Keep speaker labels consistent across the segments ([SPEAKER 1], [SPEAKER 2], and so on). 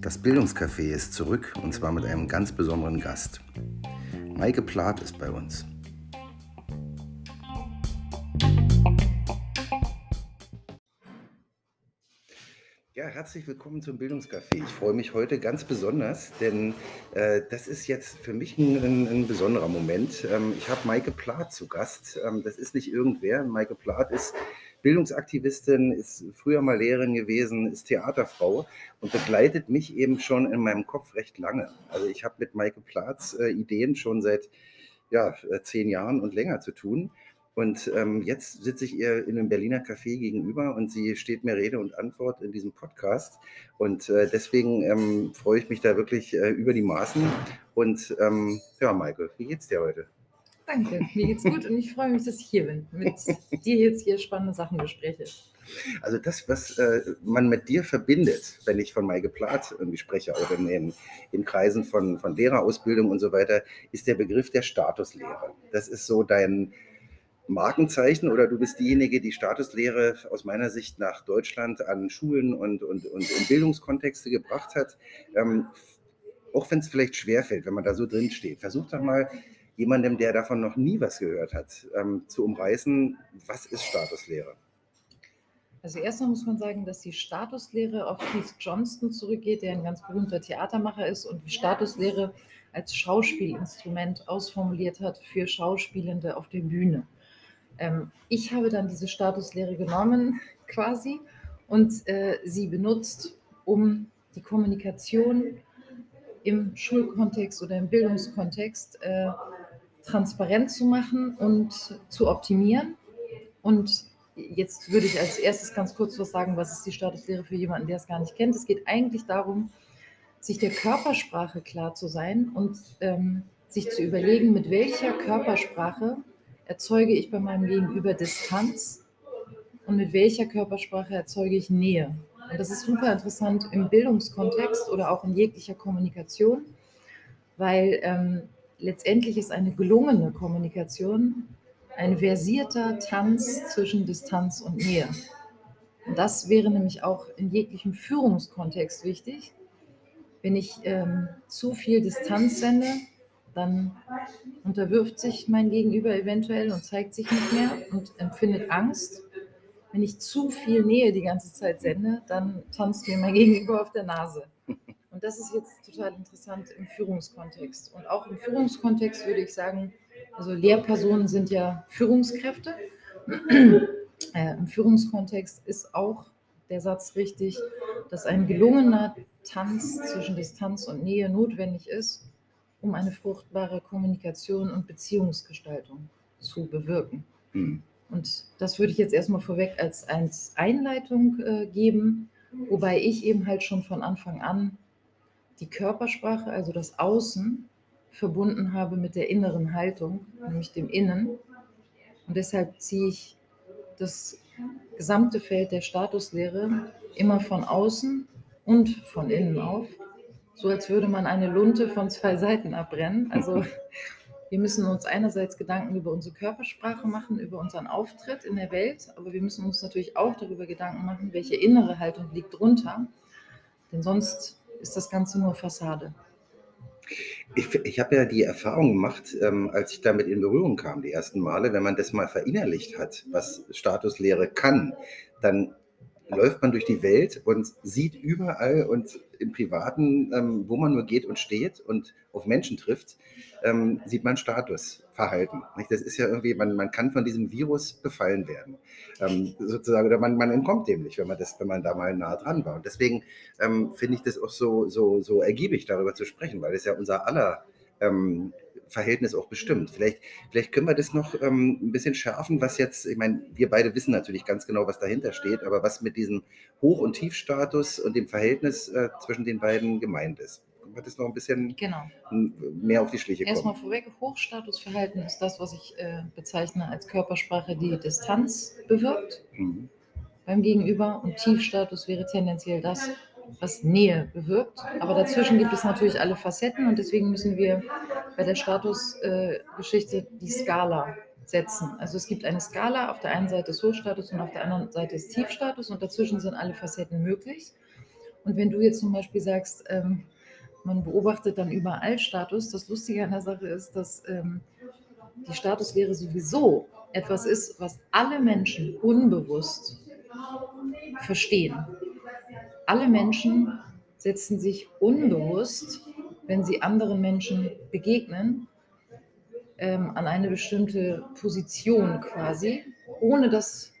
[SPEAKER 1] Das Bildungscafé ist zurück und zwar mit einem ganz besonderen Gast. Maike Plath ist bei uns. Ja, herzlich willkommen zum Bildungscafé. Ich freue mich heute ganz besonders, denn äh, das ist jetzt für mich ein, ein, besonderer Moment. Ähm, ich habe Maike Plath zu Gast. Ähm, das ist nicht irgendwer. Maike Plath ist Bildungsaktivistin, ist früher mal Lehrerin gewesen, ist Theaterfrau und begleitet mich eben schon in meinem Kopf recht lange. Also ich habe mit Maike Platz äh, Ideen schon seit ja, äh, zehn Jahren und länger zu tun. Und ähm, jetzt sitze ich ihr in einem Berliner Café gegenüber und sie steht mir Rede und Antwort in diesem Podcast. Und äh, deswegen ähm, freue ich mich da wirklich äh, über die Maßen. Und ähm, ja, Maike, wie geht's dir heute?
[SPEAKER 2] Danke, mir geht's gut und ich freue mich, dass ich hier bin, mit dir jetzt hier spannende Sachen bespreche.
[SPEAKER 1] Also das, was äh, man mit dir verbindet, wenn ich von Maike Plath irgendwie spreche, auch in, in, in, Kreisen von, von Lehrerausbildung und so weiter, ist der Begriff der Statuslehre. Das ist so dein Markenzeichen oder du bist diejenige, die Statuslehre aus meiner Sicht nach Deutschland an Schulen und, und, und in Bildungskontexte gebracht hat. Ähm, auch wenn es vielleicht schwerfällt, wenn man da so drin steht. Versuch doch mal jemandem, der davon noch nie was gehört hat, ähm, zu umreißen, was ist Statuslehre?
[SPEAKER 2] Also erstmal muss man sagen, dass die Statuslehre auf Keith Johnston zurückgeht, der ein ganz berühmter Theatermacher ist und die Statuslehre als Schauspielinstrument ausformuliert hat für Schauspielende auf der Bühne. Ähm, ich habe dann diese Statuslehre genommen quasi und äh, sie benutzt, um die Kommunikation im Schulkontext oder im Bildungskontext äh, transparent zu machen und zu optimieren. Und jetzt würde ich als erstes ganz kurz was sagen, was ist die Statuslehre für jemanden, der es gar nicht kennt. Es geht eigentlich darum, sich der Körpersprache klar zu sein und ähm, sich zu überlegen, mit welcher Körpersprache erzeuge ich bei meinem Gegenüber Distanz und mit welcher Körpersprache erzeuge ich Nähe. Und das ist super interessant im Bildungskontext oder auch in jeglicher Kommunikation, weil ähm, letztendlich ist eine gelungene Kommunikation ein versierter Tanz zwischen Distanz und Nähe. Und das wäre nämlich auch in jeglichem Führungskontext wichtig. Wenn ich ähm, zu viel Distanz sende, dann unterwirft sich mein Gegenüber eventuell und zeigt sich nicht mehr und empfindet Angst. Wenn ich zu viel Nähe die ganze Zeit sende, dann tanzt mir mein Gegenüber auf der Nase. Und das ist jetzt total interessant im Führungskontext. Und auch im Führungskontext würde ich sagen, also Lehrpersonen sind ja Führungskräfte. Äh, Im Führungskontext ist auch der Satz richtig, dass ein gelungener Tanz zwischen Distanz und Nähe notwendig ist, um eine fruchtbare Kommunikation und Beziehungsgestaltung zu bewirken. Mhm. Und das würde ich jetzt erstmal vorweg als, als Einleitung äh, geben, wobei ich eben halt schon von Anfang an die Körpersprache, also das Außen, verbunden habe mit der inneren Haltung, nämlich dem Innen. Und deshalb ziehe ich das gesamte Feld der Statuslehre immer von außen und von innen auf, so als würde man eine Lunte von zwei Seiten abbrennen. Also wir müssen uns einerseits Gedanken über unsere Körpersprache machen, über unseren Auftritt in der Welt, aber wir müssen uns natürlich auch darüber Gedanken machen, welche innere Haltung liegt drunter. Denn sonst ist das Ganze nur Fassade.
[SPEAKER 1] Ich, ich habe ja die Erfahrung gemacht, ähm, als ich damit in Berührung kam, die ersten Male, wenn man das mal verinnerlicht hat, was Statuslehre kann, dann läuft man durch die Welt und sieht überall und im Privaten, ähm, wo man nur geht und steht und auf Menschen trifft, ähm, sieht man Nicht? Das ist ja irgendwie, man, man kann von diesem Virus befallen werden. Ähm, sozusagen, oder man, man entkommt dem nicht, wenn man, das, wenn man da mal nah dran war. Und deswegen ähm, finde ich das auch so, so, so ergiebig, darüber zu sprechen, weil es ja unser aller ähm, Verhältnis auch bestimmt. Vielleicht, vielleicht können wir das noch ähm, ein bisschen schärfen, was jetzt, ich meine, wir beide wissen natürlich ganz genau, was dahinter steht, aber was mit diesem Hoch- und Tiefstatus und dem Verhältnis äh, zwischen den beiden gemeint ist. Wir das noch ein bisschen
[SPEAKER 2] genau.
[SPEAKER 1] mehr auf die Schliche kommen?
[SPEAKER 2] Erstmal vorweg, Hochstatusverhalten ist das, was ich äh, bezeichne als Körpersprache, die Distanz bewirkt mhm. beim Gegenüber und Tiefstatus wäre tendenziell das, was Nähe bewirkt. Aber dazwischen gibt es natürlich alle Facetten und deswegen müssen wir bei der Statusgeschichte äh, die Skala setzen. Also es gibt eine Skala, auf der einen Seite ist Hochstatus und auf der anderen Seite ist Tiefstatus und dazwischen sind alle Facetten möglich. Und wenn du jetzt zum Beispiel sagst, ähm, man beobachtet dann überall Status, das Lustige an der Sache ist, dass ähm, die Statuslehre sowieso etwas ist, was alle Menschen unbewusst verstehen. Alle Menschen setzen sich unbewusst, wenn sie anderen Menschen begegnen, ähm, an eine bestimmte Position quasi, ohne das,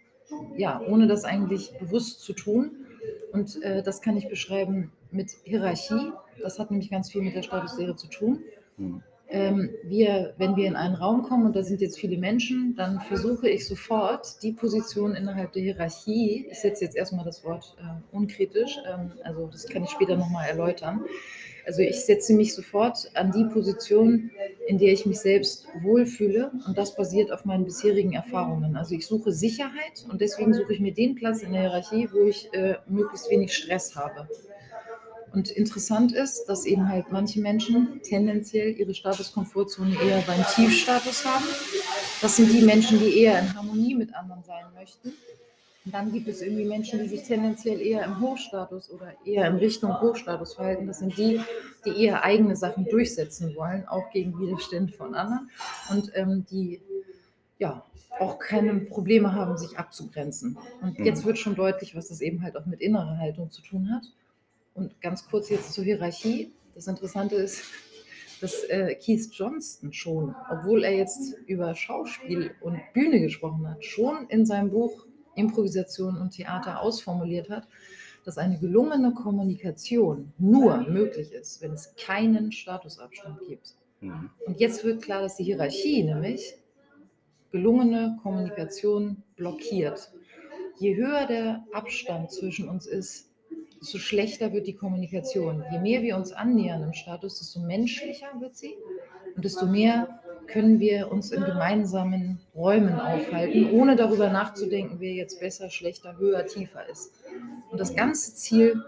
[SPEAKER 2] ja, ohne das eigentlich bewusst zu tun. Und äh, das kann ich beschreiben mit Hierarchie. Das hat nämlich ganz viel mit der Statuslehre zu tun. Mhm. Ähm, wir, wenn wir in einen Raum kommen und da sind jetzt viele Menschen, dann versuche ich sofort die Position innerhalb der Hierarchie, ich setze jetzt erstmal das Wort äh, unkritisch, ähm, also das kann ich später nochmal erläutern, also ich setze mich sofort an die Position, in der ich mich selbst wohlfühle und das basiert auf meinen bisherigen Erfahrungen. Also ich suche Sicherheit und deswegen suche ich mir den Platz in der Hierarchie, wo ich äh, möglichst wenig Stress habe. Und interessant ist, dass eben halt manche Menschen tendenziell ihre Statuskomfortzone eher beim Tiefstatus haben. Das sind die Menschen, die eher in Harmonie mit anderen sein möchten. Und dann gibt es irgendwie Menschen, die sich tendenziell eher im Hochstatus oder eher in Richtung Hochstatus verhalten. Das sind die, die eher eigene Sachen durchsetzen wollen, auch gegen Widerstände von anderen. Und ähm, die ja auch keine Probleme haben, sich abzugrenzen. Und jetzt mhm. wird schon deutlich, was das eben halt auch mit innerer Haltung zu tun hat. Und ganz kurz jetzt zur Hierarchie. Das Interessante ist, dass äh, Keith Johnston schon, obwohl er jetzt über Schauspiel und Bühne gesprochen hat, schon in seinem Buch Improvisation und Theater ausformuliert hat, dass eine gelungene Kommunikation nur möglich ist, wenn es keinen Statusabstand gibt. Mhm. Und jetzt wird klar, dass die Hierarchie nämlich gelungene Kommunikation blockiert. Je höher der Abstand zwischen uns ist, desto schlechter wird die Kommunikation. Je mehr wir uns annähern im Status, desto menschlicher wird sie und desto mehr können wir uns in gemeinsamen Räumen aufhalten, ohne darüber nachzudenken, wer jetzt besser, schlechter, höher, tiefer ist. Und das ganze Ziel,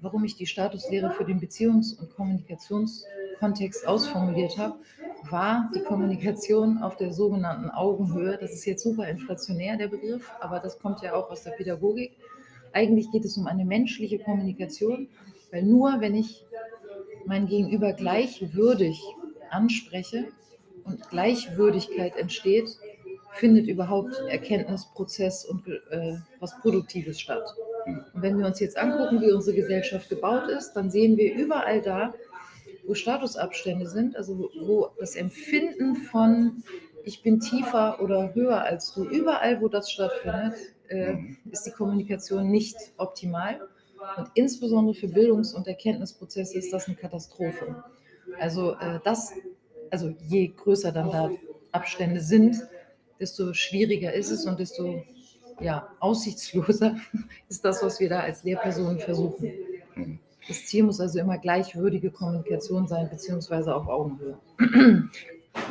[SPEAKER 2] warum ich die Statuslehre für den Beziehungs- und Kommunikationskontext ausformuliert habe, war die Kommunikation auf der sogenannten Augenhöhe. Das ist jetzt super inflationär, der Begriff, aber das kommt ja auch aus der Pädagogik. Eigentlich geht es um eine menschliche Kommunikation, weil nur wenn ich mein Gegenüber gleichwürdig anspreche und Gleichwürdigkeit entsteht, findet überhaupt Erkenntnisprozess und äh, was Produktives statt. Und wenn wir uns jetzt angucken, wie unsere Gesellschaft gebaut ist, dann sehen wir überall da, wo Statusabstände sind, also wo das Empfinden von ich bin tiefer oder höher als du, überall wo das stattfindet, äh, mhm. ist die Kommunikation nicht optimal. Und insbesondere für Bildungs- und Erkenntnisprozesse ist das eine Katastrophe. Also äh, das, also je größer dann da Abstände sind, desto schwieriger ist es und desto ja, aussichtsloser ist das, was wir da als Lehrpersonen versuchen. Mhm. Das Ziel muss also immer gleichwürdige Kommunikation sein, beziehungsweise auf Augenhöhe.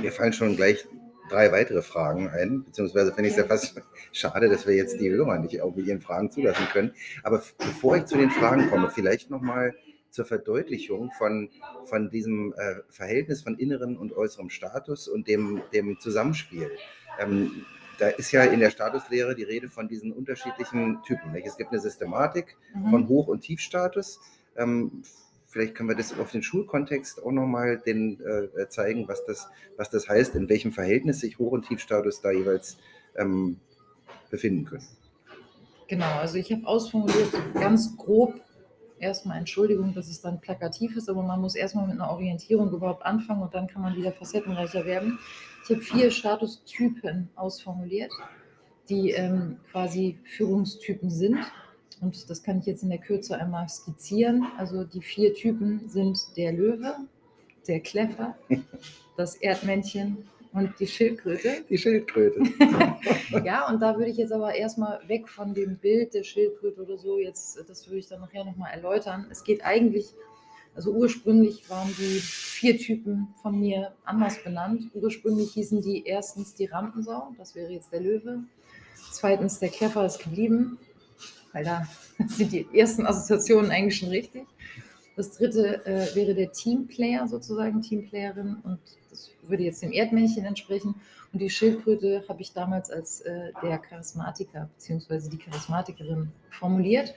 [SPEAKER 1] Mir fallen schon gleich drei weitere Fragen ein, beziehungsweise finde ich es ja fast schade, dass wir jetzt die Hörer nicht auch mit ihren Fragen zulassen können. Aber bevor ich zu den Fragen komme, vielleicht nochmal zur Verdeutlichung von, von diesem äh, Verhältnis von innerem und äußerem Status und dem, dem Zusammenspiel. Ähm, da ist ja in der Statuslehre die Rede von diesen unterschiedlichen Typen. Nicht? Es gibt eine Systematik mhm. von Hoch- und Tiefstatus. Ähm, vielleicht können wir das auf den Schulkontext auch nochmal den, äh, zeigen, was das, was das heißt, in welchem Verhältnis sich Hoch- und Tiefstatus da jeweils ähm, befinden können.
[SPEAKER 2] Genau, also ich habe ausformuliert, ganz grob, erstmal Entschuldigung, dass es dann plakativ ist, aber man muss erstmal mit einer Orientierung überhaupt anfangen und dann kann man wieder facettenreicher werden. Ich habe vier Statustypen ausformuliert, die ähm, quasi Führungstypen sind. Und das kann ich jetzt in der Kürze einmal skizzieren. Also die vier Typen sind der Löwe, der Kleffer, das Erdmännchen und die Schildkröte.
[SPEAKER 1] Die Schildkröte.
[SPEAKER 2] ja, und da würde ich jetzt aber erstmal weg von dem Bild der Schildkröte oder so, jetzt, das würde ich dann nachher nochmal erläutern. Es geht eigentlich, also ursprünglich waren die vier Typen von mir anders benannt. Ursprünglich hießen die erstens die Rampensau, das wäre jetzt der Löwe. Zweitens der Kleffer ist geblieben weil da sind die ersten Assoziationen eigentlich schon richtig. Das dritte äh, wäre der Teamplayer sozusagen, Teamplayerin und das würde jetzt dem Erdmännchen entsprechen. Und die Schildkröte habe ich damals als äh, der Charismatiker bzw. die Charismatikerin formuliert.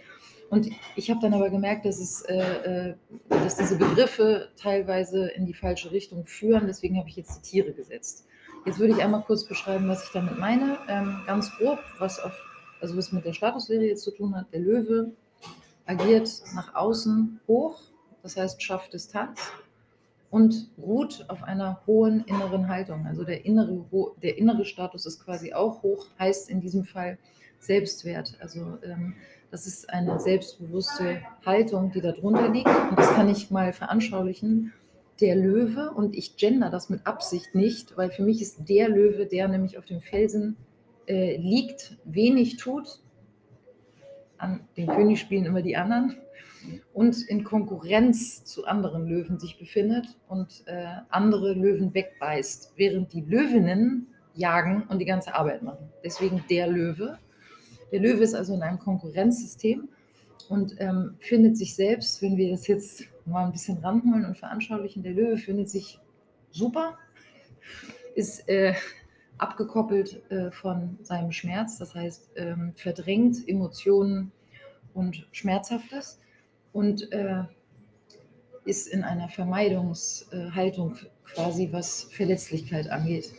[SPEAKER 2] Und ich habe dann aber gemerkt, dass, es, äh, äh, dass diese Begriffe teilweise in die falsche Richtung führen. Deswegen habe ich jetzt die Tiere gesetzt. Jetzt würde ich einmal kurz beschreiben, was ich damit meine. Ähm, ganz grob, was, auf, also was mit der Statuslehre jetzt zu tun hat. Der Löwe agiert nach außen hoch, das heißt schafft Distanz und ruht auf einer hohen inneren Haltung. Also der innere, der innere Status ist quasi auch hoch, heißt in diesem Fall Selbstwert. Also ähm, das ist eine selbstbewusste Haltung, die darunter liegt. Und das kann ich mal veranschaulichen. Der Löwe, und ich gender das mit Absicht nicht, weil für mich ist der Löwe, der nämlich auf dem Felsen äh, liegt, wenig tut. An den König spielen immer die anderen und in Konkurrenz zu anderen Löwen sich befindet und äh, andere Löwen wegbeißt, während die Löwinnen jagen und die ganze Arbeit machen. Deswegen der Löwe. Der Löwe ist also in einem Konkurrenzsystem und ähm, findet sich selbst, wenn wir das jetzt mal ein bisschen ranholen und veranschaulichen, der Löwe findet sich super, ist äh, abgekoppelt äh, von seinem Schmerz, das heißt ähm, verdrängt Emotionen und Schmerzhaftes und äh, ist in einer Vermeidungshaltung quasi, was Verletzlichkeit angeht.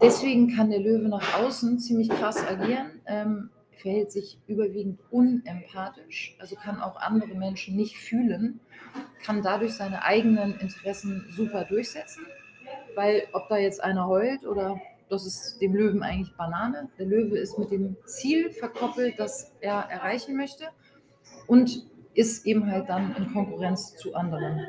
[SPEAKER 2] Deswegen kann der Löwe nach außen ziemlich krass agieren, ähm, verhält sich überwiegend unempathisch, also kann auch andere Menschen nicht fühlen, kann dadurch seine eigenen Interessen super durchsetzen, weil ob da jetzt einer heult oder das ist dem Löwen eigentlich Banane. Der Löwe ist mit dem Ziel verkoppelt, das er erreichen möchte und ist eben halt dann in Konkurrenz zu anderen.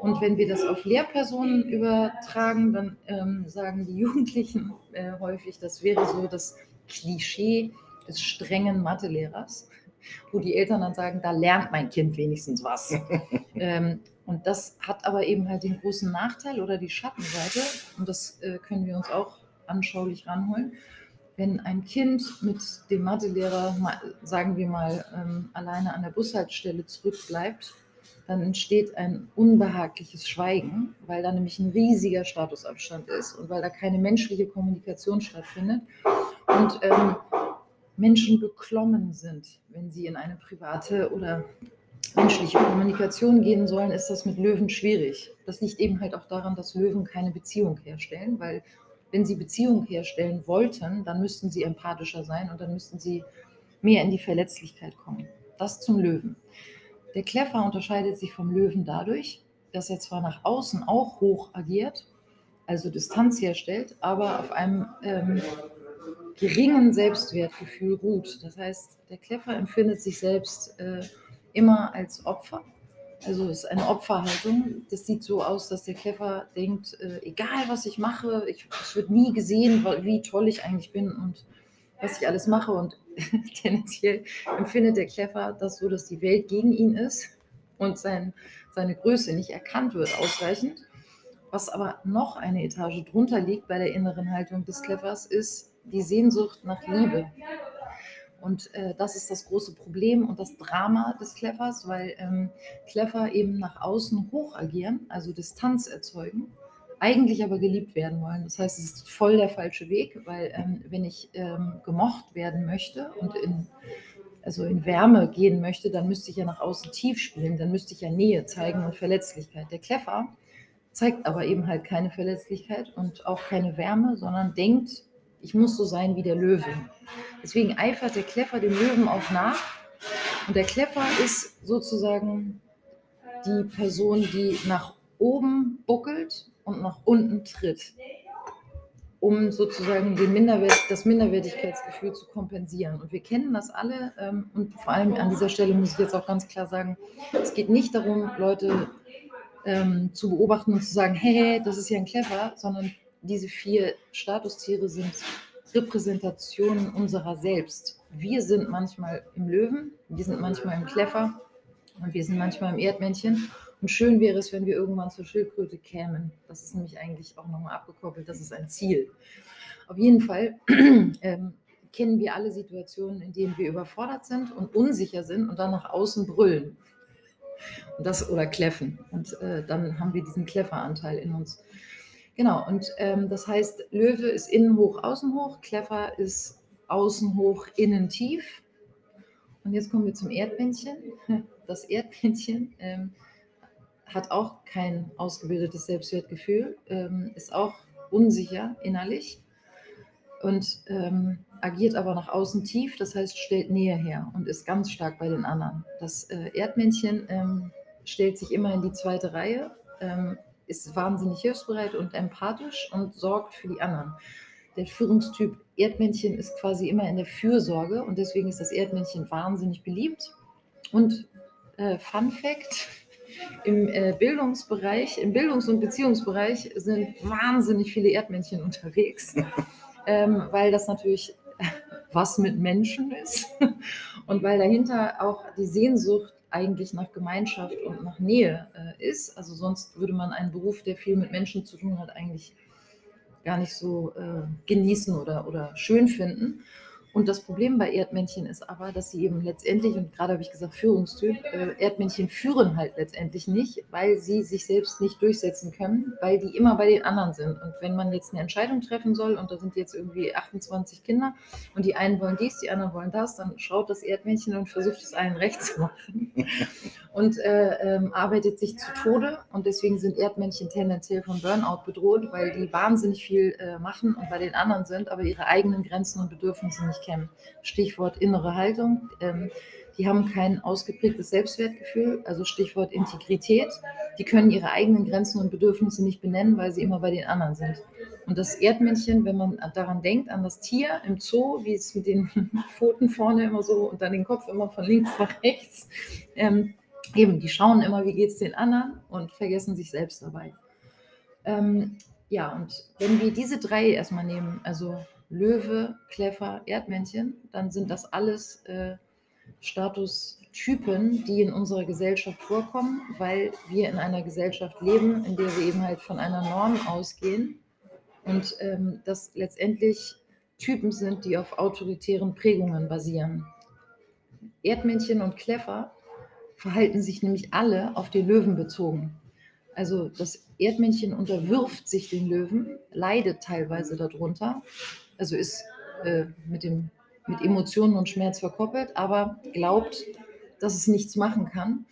[SPEAKER 2] Und wenn wir das auf Lehrpersonen übertragen, dann ähm, sagen die Jugendlichen äh, häufig, das wäre so das Klischee des strengen Mathelehrers, wo die Eltern dann sagen, da lernt mein Kind wenigstens was. ähm, und das hat aber eben halt den großen Nachteil oder die Schattenseite, und das äh, können wir uns auch anschaulich ranholen. Wenn ein Kind mit dem Mathelehrer, sagen wir mal, ähm, alleine an der Bushaltestelle zurückbleibt, dann entsteht ein unbehagliches Schweigen, weil da nämlich ein riesiger Statusabstand ist und weil da keine menschliche Kommunikation stattfindet und ähm, Menschen beklommen sind, wenn sie in eine private oder menschliche Kommunikation gehen sollen, ist das mit Löwen schwierig. Das liegt eben halt auch daran, dass Löwen keine Beziehung herstellen, weil wenn sie Beziehung herstellen wollten, dann müssten sie empathischer sein und dann müssten sie mehr in die Verletzlichkeit kommen. Das zum Löwen. Der Kleffer unterscheidet sich vom Löwen dadurch, dass er zwar nach außen auch hoch agiert, also Distanz herstellt, aber auf einem ähm, geringen Selbstwertgefühl ruht. Das heißt, der Kleffer empfindet sich selbst äh, immer als Opfer. Also es ist eine Opferhaltung. Das sieht so aus, dass der Kleffer denkt, äh, egal was ich mache, ich, es wird nie gesehen, wie toll ich eigentlich bin und was ich alles mache. Und tendenziell empfindet der Kleffer das so, dass die Welt gegen ihn ist und sein, seine Größe nicht erkannt wird ausreichend. Was aber noch eine Etage drunter liegt bei der inneren Haltung des Kleffers, ist die Sehnsucht nach Liebe. Und äh, das ist das große Problem und das Drama des Kleffers, weil ähm, Kleffer eben nach außen hoch agieren, also Distanz erzeugen eigentlich aber geliebt werden wollen. Das heißt, es ist voll der falsche Weg, weil ähm, wenn ich ähm, gemocht werden möchte und in, also in Wärme gehen möchte, dann müsste ich ja nach außen tief spielen, dann müsste ich ja Nähe zeigen und Verletzlichkeit. Der Kleffer zeigt aber eben halt keine Verletzlichkeit und auch keine Wärme, sondern denkt, ich muss so sein wie der Löwe. Deswegen eifert der Kleffer dem Löwen auch nach. Und der Kleffer ist sozusagen die Person, die nach oben buckelt und nach unten tritt, um sozusagen den Minderwert, das Minderwertigkeitsgefühl zu kompensieren. Und wir kennen das alle ähm, und vor allem an dieser Stelle muss ich jetzt auch ganz klar sagen, es geht nicht darum, Leute ähm, zu beobachten und zu sagen, hey, das ist ja ein Clever, sondern diese vier Statustiere sind Repräsentationen unserer selbst. Wir sind manchmal im Löwen, wir sind manchmal im Kleffer und wir sind manchmal im Erdmännchen und schön wäre es, wenn wir irgendwann zur Schildkröte kämen. Das ist nämlich eigentlich auch nochmal abgekoppelt, das ist ein Ziel. Auf jeden Fall ähm, kennen wir alle Situationen, in denen wir überfordert sind und unsicher sind und dann nach außen brüllen. Und das, oder kläffen. Und äh, dann haben wir diesen Kläfferanteil in uns. Genau, und ähm, das heißt, Löwe ist innen hoch, außen hoch, Kleffer ist außen hoch, innen tief. Und jetzt kommen wir zum Erdmännchen. Das Erdmännchen ähm, hat auch kein ausgebildetes Selbstwertgefühl, ähm, ist auch unsicher innerlich und ähm, agiert aber nach außen tief, das heißt stellt Nähe her und ist ganz stark bei den anderen. Das äh, Erdmännchen ähm, stellt sich immer in die zweite Reihe, ähm, ist wahnsinnig hilfsbereit und empathisch und sorgt für die anderen. Der Führungstyp Erdmännchen ist quasi immer in der Fürsorge und deswegen ist das Erdmännchen wahnsinnig beliebt. Und äh, Fun Fact: Im äh, Bildungsbereich, im Bildungs- und Beziehungsbereich sind wahnsinnig viele Erdmännchen unterwegs, ähm, weil das natürlich was mit Menschen ist und weil dahinter auch die Sehnsucht eigentlich nach Gemeinschaft und nach Nähe äh, ist. Also sonst würde man einen Beruf, der viel mit Menschen zu tun hat, eigentlich gar nicht so äh, genießen oder, oder schön finden. Und das Problem bei Erdmännchen ist aber, dass sie eben letztendlich, und gerade habe ich gesagt Führungstyp, äh, Erdmännchen führen halt letztendlich nicht, weil sie sich selbst nicht durchsetzen können, weil die immer bei den anderen sind. Und wenn man jetzt eine Entscheidung treffen soll und da sind jetzt irgendwie 28 Kinder und die einen wollen dies, die anderen wollen das, dann schaut das Erdmännchen und versucht es allen recht zu machen und äh, ähm, arbeitet sich zu Tode. Und deswegen sind Erdmännchen tendenziell vom Burnout bedroht, weil die wahnsinnig viel äh, machen und bei den anderen sind, aber ihre eigenen Grenzen und Bedürfnisse nicht kennen. Stichwort innere Haltung. Ähm, die haben kein ausgeprägtes Selbstwertgefühl, also Stichwort Integrität. Die können ihre eigenen Grenzen und Bedürfnisse nicht benennen, weil sie immer bei den anderen sind. Und das Erdmännchen, wenn man daran denkt, an das Tier im Zoo, wie es mit den Pfoten vorne immer so und dann den Kopf immer von links nach rechts, ähm, eben, die schauen immer, wie geht es den anderen und vergessen sich selbst dabei. Ähm, ja, und wenn wir diese drei erstmal nehmen, also Löwe, Kleffer, Erdmännchen, dann sind das alles äh, Statustypen, die in unserer Gesellschaft vorkommen, weil wir in einer Gesellschaft leben, in der wir eben halt von einer Norm ausgehen und ähm, das letztendlich Typen sind, die auf autoritären Prägungen basieren. Erdmännchen und Kleffer verhalten sich nämlich alle auf den Löwen bezogen. Also das Erdmännchen unterwirft sich den Löwen, leidet teilweise darunter also ist äh, mit, dem, mit Emotionen und Schmerz verkoppelt, aber glaubt, dass es nichts machen kann.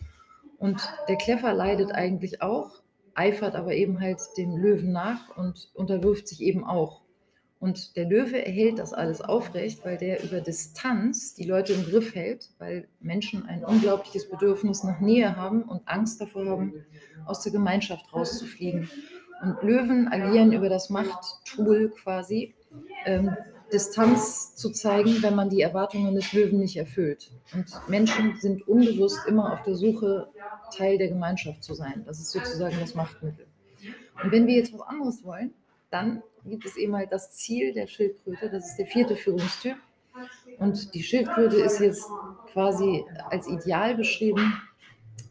[SPEAKER 2] Und der Kleffer leidet eigentlich auch, eifert aber eben halt dem Löwen nach und unterwirft sich eben auch. Und der Löwe erhält das alles aufrecht, weil der über Distanz die Leute im Griff hält, weil Menschen ein unglaubliches Bedürfnis nach Nähe haben und Angst davor haben, aus der Gemeinschaft rauszufliegen. Und Löwen agieren über das Machttool quasi ähm, Distanz zu zeigen, wenn man die Erwartungen des Löwen nicht erfüllt. Und Menschen sind unbewusst immer auf der Suche, Teil der Gemeinschaft zu sein. Das ist sozusagen das Machtmittel. Und wenn wir jetzt was anderes wollen, dann gibt es eben halt das Ziel der Schildkröte, das ist der vierte Führungstyp. Und die Schildkröte ist jetzt quasi als Ideal beschrieben,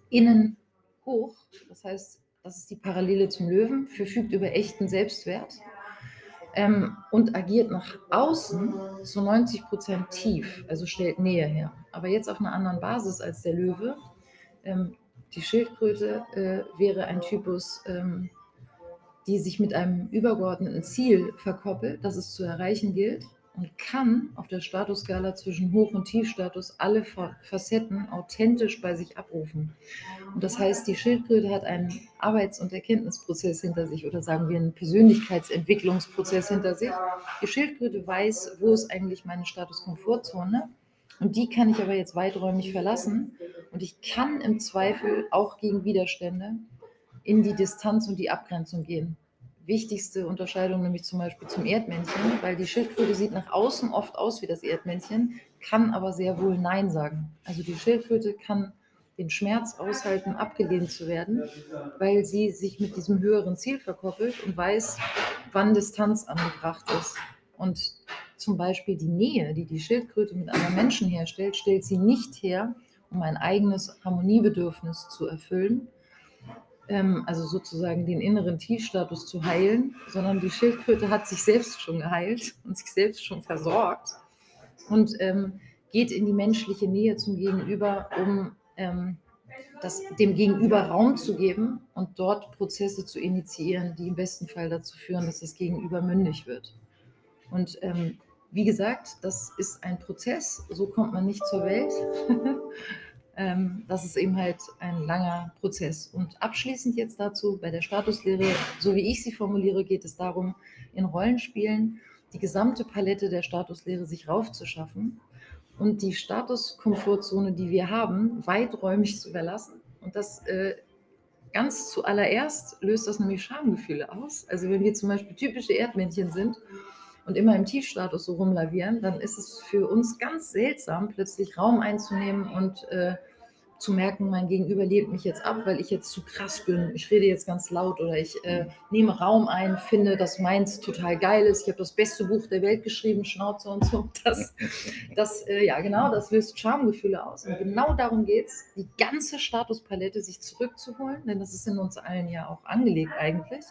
[SPEAKER 2] innen hoch. Das heißt, das ist die Parallele zum Löwen, verfügt über echten Selbstwert ähm, und agiert nach außen zu 90 Prozent tief, also stellt Nähe her. Aber jetzt auf einer anderen Basis als der Löwe. Ähm, die Schildkröte äh, wäre ein Typus, ähm, die sich mit einem übergeordneten Ziel verkoppelt, das es zu erreichen gilt und kann auf der Statusskala zwischen Hoch- und Tiefstatus alle Facetten authentisch bei sich abrufen. Und das heißt, die Schildkröte hat einen Arbeits- und Erkenntnisprozess hinter sich oder sagen wir einen Persönlichkeitsentwicklungsprozess hinter sich. Die Schildkröte weiß, wo ist eigentlich meine Status-Komfortzone und die kann ich aber jetzt weiträumig verlassen und ich kann im Zweifel auch gegen Widerstände in die Distanz und die Abgrenzung gehen wichtigste Unterscheidung, nämlich zum Beispiel zum Erdmännchen, weil die Schildkröte sieht nach außen oft aus wie das Erdmännchen, kann aber sehr wohl Nein sagen. Also die Schildkröte kann den Schmerz aushalten, abgelehnt zu werden, weil sie sich mit diesem höheren Ziel verkoppelt und weiß, wann Distanz angebracht ist. Und zum Beispiel die Nähe, die die Schildkröte mit anderen Menschen herstellt, stellt sie nicht her, um ein eigenes Harmoniebedürfnis zu erfüllen, ähm, also sozusagen den inneren Tiefstatus zu heilen, sondern die Schildkröte hat sich selbst schon geheilt und sich selbst schon versorgt und ähm, geht in die menschliche Nähe zum Gegenüber, um ähm, das dem Gegenüber Raum zu geben und dort Prozesse zu initiieren, die im besten Fall dazu führen, dass das Gegenüber mündig wird. Und ähm, wie gesagt, das ist ein Prozess, so kommt man nicht zur Welt. ähm, das ist eben halt ein langer Prozess. Und abschließend jetzt dazu, bei der Statuslehre, so wie ich sie formuliere, geht es darum, in Rollenspielen die gesamte Palette der Statuslehre sich raufzuschaffen und die Statuskomfortzone, die wir haben, weiträumig zu verlassen. Und das äh, ganz zuallererst löst das nämlich Schamgefühle aus. Also wenn wir zum Beispiel typische Erdmännchen sind und immer im Tiefstatus so rumlavieren, dann ist es für uns ganz seltsam, plötzlich Raum einzunehmen und äh, zu merken, mein Gegenüber lebt mich jetzt ab, weil ich jetzt zu krass bin. Ich rede jetzt ganz laut oder ich äh, nehme Raum ein, finde, dass meins total geil ist. Ich habe das beste Buch der Welt geschrieben, Schnauze und so. Das, das äh, ja genau, das löst Schamgefühle aus. Und genau darum geht es, die ganze Statuspalette sich zurückzuholen, denn das ist in uns allen ja auch angelegt eigentlich.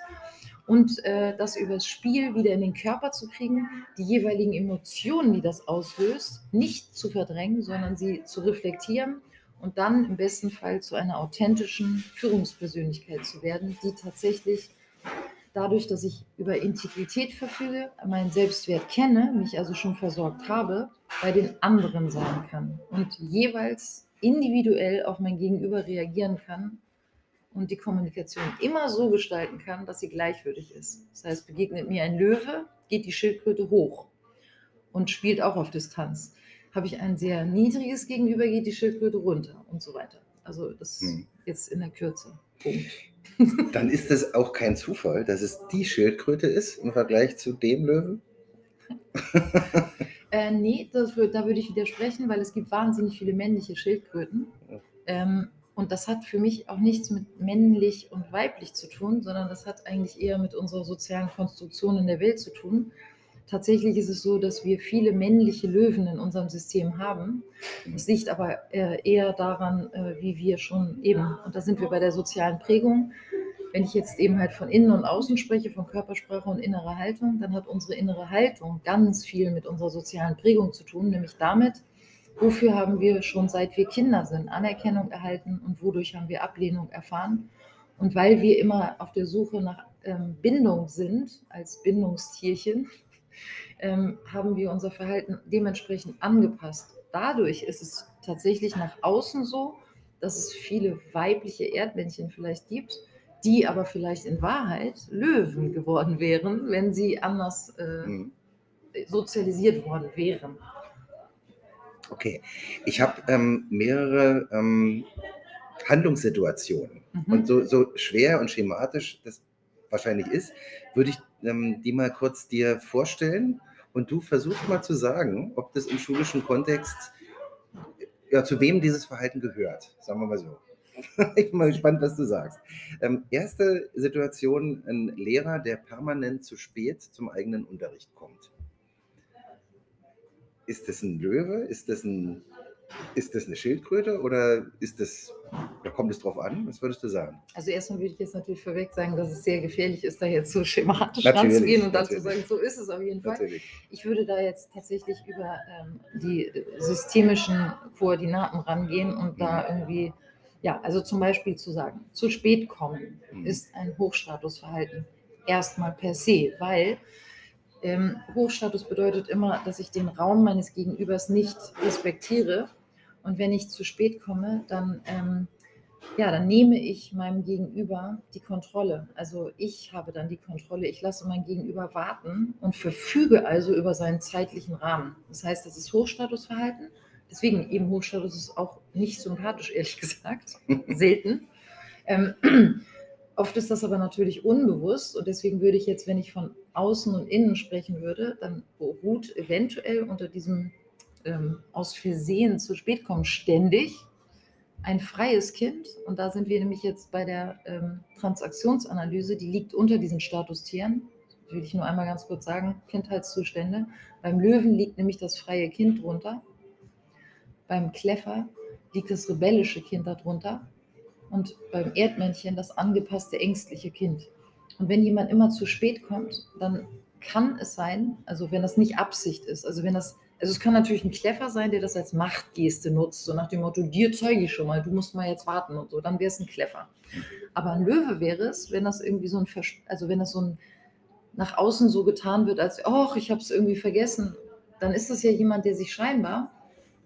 [SPEAKER 2] Und äh, das übers Spiel wieder in den Körper zu kriegen, die jeweiligen Emotionen, die das auslöst, nicht zu verdrängen, sondern sie zu reflektieren und dann im besten Fall zu einer authentischen Führungspersönlichkeit zu werden, die tatsächlich dadurch, dass ich über Integrität verfüge, meinen Selbstwert kenne, mich also schon versorgt habe, bei den anderen sein kann und jeweils individuell auf mein Gegenüber reagieren kann und die Kommunikation immer so gestalten kann, dass sie gleichwürdig ist. Das heißt, begegnet mir ein Löwe, geht die Schildkröte hoch und spielt auch auf Distanz habe ich ein sehr niedriges Gegenüber, geht die Schildkröte runter und so weiter. Also das hm. jetzt in der Kürze. Punkt.
[SPEAKER 1] Dann ist es auch kein Zufall, dass es die Schildkröte ist im Vergleich zu dem Löwen?
[SPEAKER 2] äh, nee, wird, da würde ich widersprechen, weil es gibt wahnsinnig viele männliche Schildkröten. Ähm, und das hat für mich auch nichts mit männlich und weiblich zu tun, sondern das hat eigentlich eher mit unserer sozialen Konstruktion in der Welt zu tun. Tatsächlich ist es so, dass wir viele männliche Löwen in unserem System haben. Es liegt aber äh, eher daran, äh, wie wir schon eben, und da sind wir bei der sozialen Prägung. Wenn ich jetzt eben halt von innen und außen spreche, von Körpersprache und innerer Haltung, dann hat unsere innere Haltung ganz viel mit unserer sozialen Prägung zu tun, nämlich damit, wofür haben wir schon seit wir Kinder sind Anerkennung erhalten und wodurch haben wir Ablehnung erfahren. Und weil wir immer auf der Suche nach ähm, Bindung sind, als Bindungstierchen, ähm, haben wir unser Verhalten dementsprechend angepasst. Dadurch ist es tatsächlich nach außen so, dass es viele weibliche Erdmännchen vielleicht gibt, die aber vielleicht in Wahrheit Löwen geworden wären, wenn sie anders äh, mhm. sozialisiert worden wären.
[SPEAKER 1] Okay, ich habe ähm, mehrere ähm, Handlungssituationen mhm. und so, so schwer und schematisch das wahrscheinlich ist, würde ich ähm, die mal kurz dir vorstellen und du versuchst mal zu sagen, ob das im schulischen Kontext, ja, zu wem dieses Verhalten gehört, sagen wir mal so. ich bin mal gespannt, was du sagst. Ähm, erste Situation, ein Lehrer, der permanent zu spät zum eigenen Unterricht kommt. Ist das ein Löwe? Ist das ein ist das eine Schildkröte oder ist das, da kommt es drauf an? Was würdest du sagen?
[SPEAKER 2] Also erstmal würde ich jetzt natürlich vorweg sagen, dass es sehr gefährlich ist, da jetzt so schematisch natürlich, ranzugehen und dann zu sagen, so ist es auf jeden Fall. Natürlich. Ich würde da jetzt tatsächlich über ähm, die systemischen Koordinaten rangehen und mhm. da irgendwie, ja, also zum Beispiel zu sagen, zu spät kommen mhm. ist ein Hochstatusverhalten. Erstmal per se, weil ähm, Hochstatus bedeutet immer, dass ich den Raum meines Gegenübers nicht respektiere und wenn ich zu spät komme, dann, ähm, ja, dann nehme ich meinem Gegenüber die Kontrolle. Also ich habe dann die Kontrolle. Ich lasse mein Gegenüber warten und verfüge also über seinen zeitlichen Rahmen. Das heißt, das ist Hochstatusverhalten. Deswegen eben Hochstatus ist auch nicht sympathisch, ehrlich gesagt. Selten. Ähm, oft ist das aber natürlich unbewusst und deswegen würde ich jetzt, wenn ich von außen und innen sprechen würde, dann beruht eventuell unter diesem ähm, aus Versehen zu spät kommen, ständig ein freies Kind. Und da sind wir nämlich jetzt bei der ähm, Transaktionsanalyse, die liegt unter diesen Statustieren. Das will ich nur einmal ganz kurz sagen, Kindheitszustände. Beim Löwen liegt nämlich das freie Kind drunter. Beim Kleffer liegt das rebellische Kind darunter. Und beim Erdmännchen das angepasste ängstliche Kind. Und wenn jemand immer zu spät kommt, dann kann es sein, also wenn das nicht Absicht ist, also wenn das Also es kann natürlich ein Kleffer sein, der das als Machtgeste nutzt, so nach dem Motto, dir zeige ich schon mal, du musst mal jetzt warten und so, dann wäre es ein Kleffer. Aber ein Löwe wäre es, wenn das irgendwie so ein, Vers also wenn das so ein nach außen so getan wird, als, ach, ich habe es irgendwie vergessen, dann ist das ja jemand, der sich scheinbar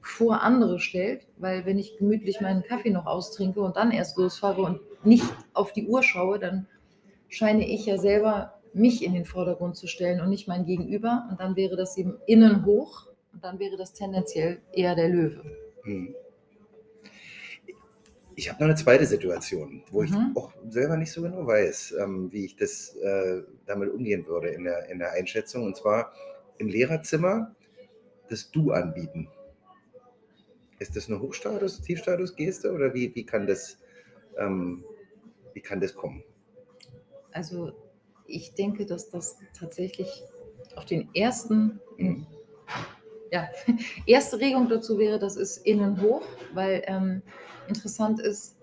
[SPEAKER 2] vor andere stellt, weil wenn ich gemütlich meinen Kaffee noch austrinke und dann erst losfahre und nicht auf die Uhr schaue, dann scheine ich ja selber mich in den Vordergrund zu stellen und nicht mein Gegenüber. Und dann wäre das eben innen hoch und dann wäre das tendenziell eher der Löwe. Hm.
[SPEAKER 1] Ich habe noch eine zweite Situation, wo mhm. ich auch selber nicht so genau weiß, ähm, wie ich das äh, damit umgehen würde in der, in der Einschätzung. Und zwar im Lehrerzimmer das Du anbieten. Ist das eine Hochstatus-, Tiefstatus-Geste oder wie, wie, kann das, ähm, wie kann das kommen?
[SPEAKER 2] Also ich denke, dass das tatsächlich auf den ersten, mhm. Ja, erste Regung dazu wäre, das ist innen hoch, weil ähm, interessant ist,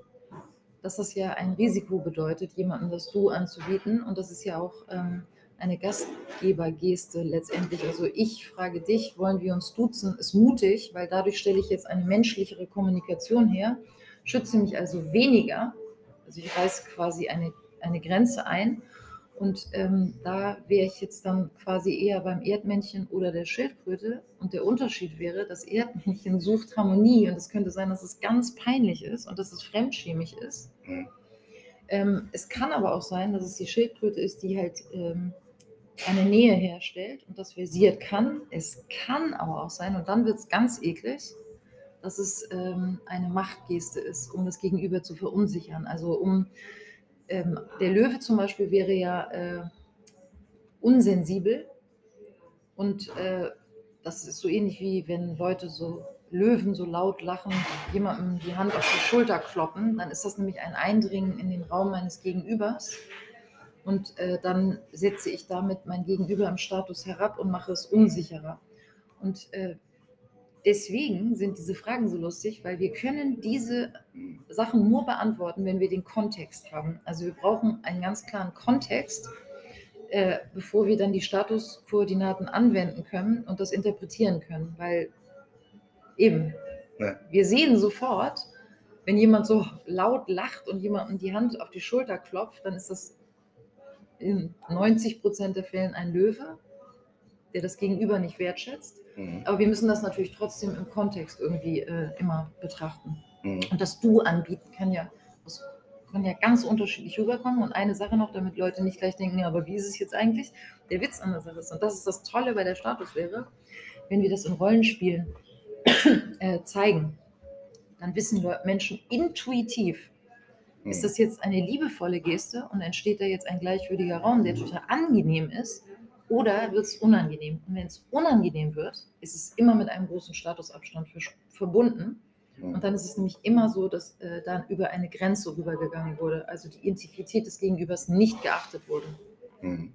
[SPEAKER 2] dass das ja ein Risiko bedeutet, jemandem das Du anzubieten. Und das ist ja auch ähm, eine Gastgebergeste letztendlich. Also ich frage dich, wollen wir uns duzen, ist mutig, weil dadurch stelle ich jetzt eine menschlichere Kommunikation her, schütze mich also weniger, also ich reiße quasi eine, eine Grenze ein und ähm, da wäre ich jetzt dann quasi eher beim Erdmännchen oder der Schildkröte. Und der Unterschied wäre, das Erdmännchen sucht Harmonie und es könnte sein, dass es ganz peinlich ist und dass es fremdschämig ist. Mhm. Ähm, es kann aber auch sein, dass es die Schildkröte ist, die halt ähm, eine Nähe herstellt und das versiert kann. Es kann aber auch sein, und dann wird es ganz eklig, dass es ähm, eine Machtgeste ist, um das Gegenüber zu verunsichern. Also um ähm, der Löwe zum Beispiel wäre ja äh, unsensibel und äh, das ist so ähnlich wie wenn Leute so Löwen so laut lachen, jemandem die Hand auf die Schulter kloppen, dann ist das nämlich ein Eindringen in den Raum meines Gegenübers und äh, dann setze ich damit mein Gegenüber im Status herab und mache es unsicherer. Und äh, deswegen sind diese Fragen so lustig, weil wir können diese Sachen nur beantworten, wenn wir den Kontext haben. Also wir brauchen einen ganz klaren Kontext, äh, bevor wir dann die Statuskoordinaten anwenden können und das interpretieren können, weil eben, ja. wir sehen sofort, wenn jemand so laut lacht und jemandem die Hand auf die Schulter klopft, dann ist das in 90 Prozent der Fällen ein Löwe, der das Gegenüber nicht wertschätzt. Mhm. Aber wir müssen das natürlich trotzdem im Kontext irgendwie äh, immer betrachten. Mhm. Und das Du anbieten kann ja, kann ja ganz unterschiedlich rüberkommen. Und eine Sache noch, damit Leute nicht gleich denken, aber wie ist es jetzt eigentlich? Der Witz an der Sache ist, und das ist das Tolle bei der Statuslehre, wenn wir das in Rollenspielen äh, zeigen, dann wissen Menschen intuitiv, ist mhm. das jetzt eine liebevolle Geste und entsteht da jetzt ein gleichwürdiger Raum, der total angenehm ist? Oder wird es unangenehm? Und wenn es unangenehm wird, ist es immer mit einem großen Statusabstand verbunden. Mhm. Und dann ist es nämlich immer so, dass äh, dann über eine Grenze rübergegangen wurde, also die Integrität des Gegenübers nicht geachtet wurde. Mhm.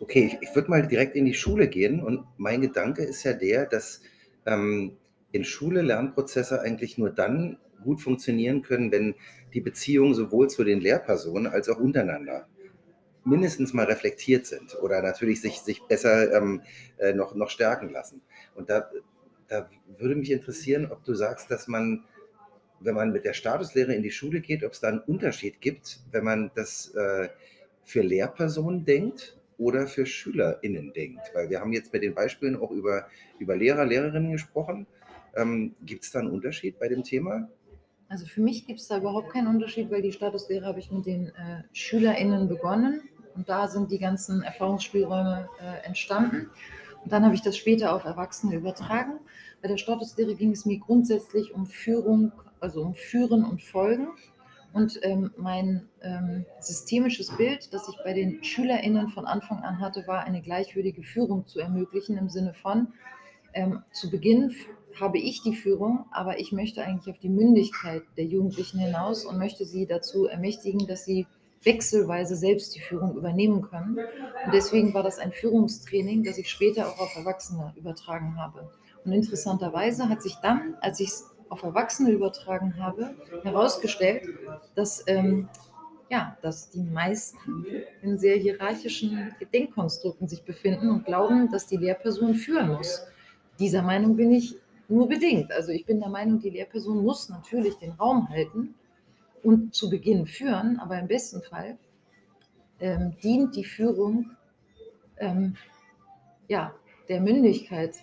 [SPEAKER 1] Okay, ich, ich würde mal direkt in die Schule gehen und mein Gedanke ist ja der, dass ähm, in Schule Lernprozesse eigentlich nur dann gut funktionieren können, wenn die Beziehungen sowohl zu den Lehrpersonen als auch untereinander mindestens mal reflektiert sind oder natürlich sich, sich besser ähm, äh, noch, noch stärken lassen. Und da, da würde mich interessieren, ob du sagst, dass man, wenn man mit der Statuslehre in die Schule geht, ob es da einen Unterschied gibt, wenn man das äh, für Lehrpersonen denkt oder für SchülerInnen denkt. Weil wir haben jetzt mit den Beispielen auch über, über Lehrer, Lehrerinnen gesprochen. Ähm, gibt es da einen Unterschied bei dem Thema?
[SPEAKER 2] Also für mich gibt es da überhaupt keinen Unterschied, weil die Statuslehre habe ich mit den äh, SchülerInnen begonnen und da sind die ganzen Erfahrungsspielräume äh, entstanden. Und dann habe ich das später auf Erwachsene übertragen. Bei der Statuslehre ging es mir grundsätzlich um Führung, also um Führen und Folgen. Und ähm, mein ähm, systemisches Bild, das ich bei den SchülerInnen von Anfang an hatte, war eine gleichwürdige Führung zu ermöglichen im Sinne von, ähm, zu Beginn habe ich die Führung, aber ich möchte eigentlich auf die Mündigkeit der Jugendlichen hinaus und möchte sie dazu ermächtigen, dass sie wechselweise selbst die Führung übernehmen können. Und deswegen war das ein Führungstraining, das ich später auch auf Erwachsene übertragen habe. Und interessanterweise hat sich dann, als ich es auf Erwachsene übertragen habe, herausgestellt, dass, ähm, ja, dass die meisten in sehr hierarchischen Denkkonstrukten sich befinden und glauben, dass die Lehrperson führen muss. dieser Meinung bin ich nur bedingt. Also ich bin der Meinung, die Lehrperson muss natürlich den Raum halten und zu Beginn führen, aber im besten Fall ähm, dient die Führung ähm, ja, der Mündigkeit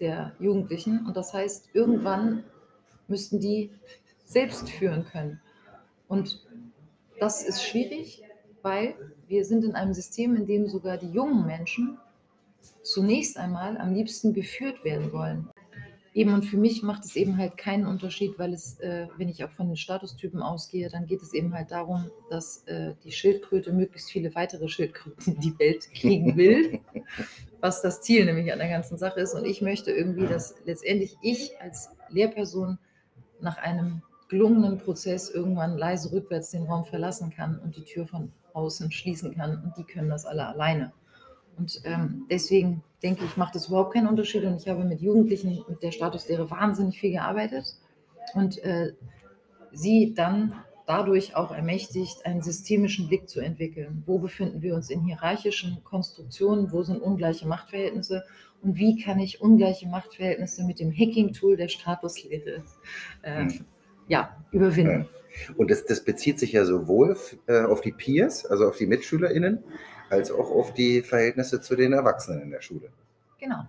[SPEAKER 2] der Jugendlichen. Und das heißt, irgendwann müssten die selbst führen können. Und das ist schwierig, weil wir sind in einem System, in dem sogar die jungen Menschen zunächst einmal am liebsten geführt werden wollen. Eben und für mich macht es eben halt keinen Unterschied, weil es, äh, wenn ich auch von den Statustypen ausgehe, dann geht es eben halt darum, dass äh, die Schildkröte möglichst viele weitere Schildkröten in die Welt kriegen will, was das Ziel nämlich an der ganzen Sache ist. Und ich möchte irgendwie, dass letztendlich ich als Lehrperson nach einem gelungenen Prozess irgendwann leise rückwärts den Raum verlassen kann und die Tür von außen schließen kann. Und die können das alle alleine. Und ähm, deswegen denke ich, macht es überhaupt keinen Unterschied. Und ich habe mit Jugendlichen, mit der Statuslehre wahnsinnig viel gearbeitet und äh, sie dann dadurch auch ermächtigt, einen systemischen Blick zu entwickeln. Wo befinden wir uns in hierarchischen Konstruktionen? Wo sind ungleiche Machtverhältnisse? Und wie kann ich ungleiche Machtverhältnisse mit dem Hacking-Tool der Statuslehre äh, hm. ja, überwinden?
[SPEAKER 1] Und das, das, bezieht sich ja sowohl äh, auf die Peers, also auf die MitschülerInnen, als auch auf die Verhältnisse zu den Erwachsenen in der Schule.
[SPEAKER 2] Genau.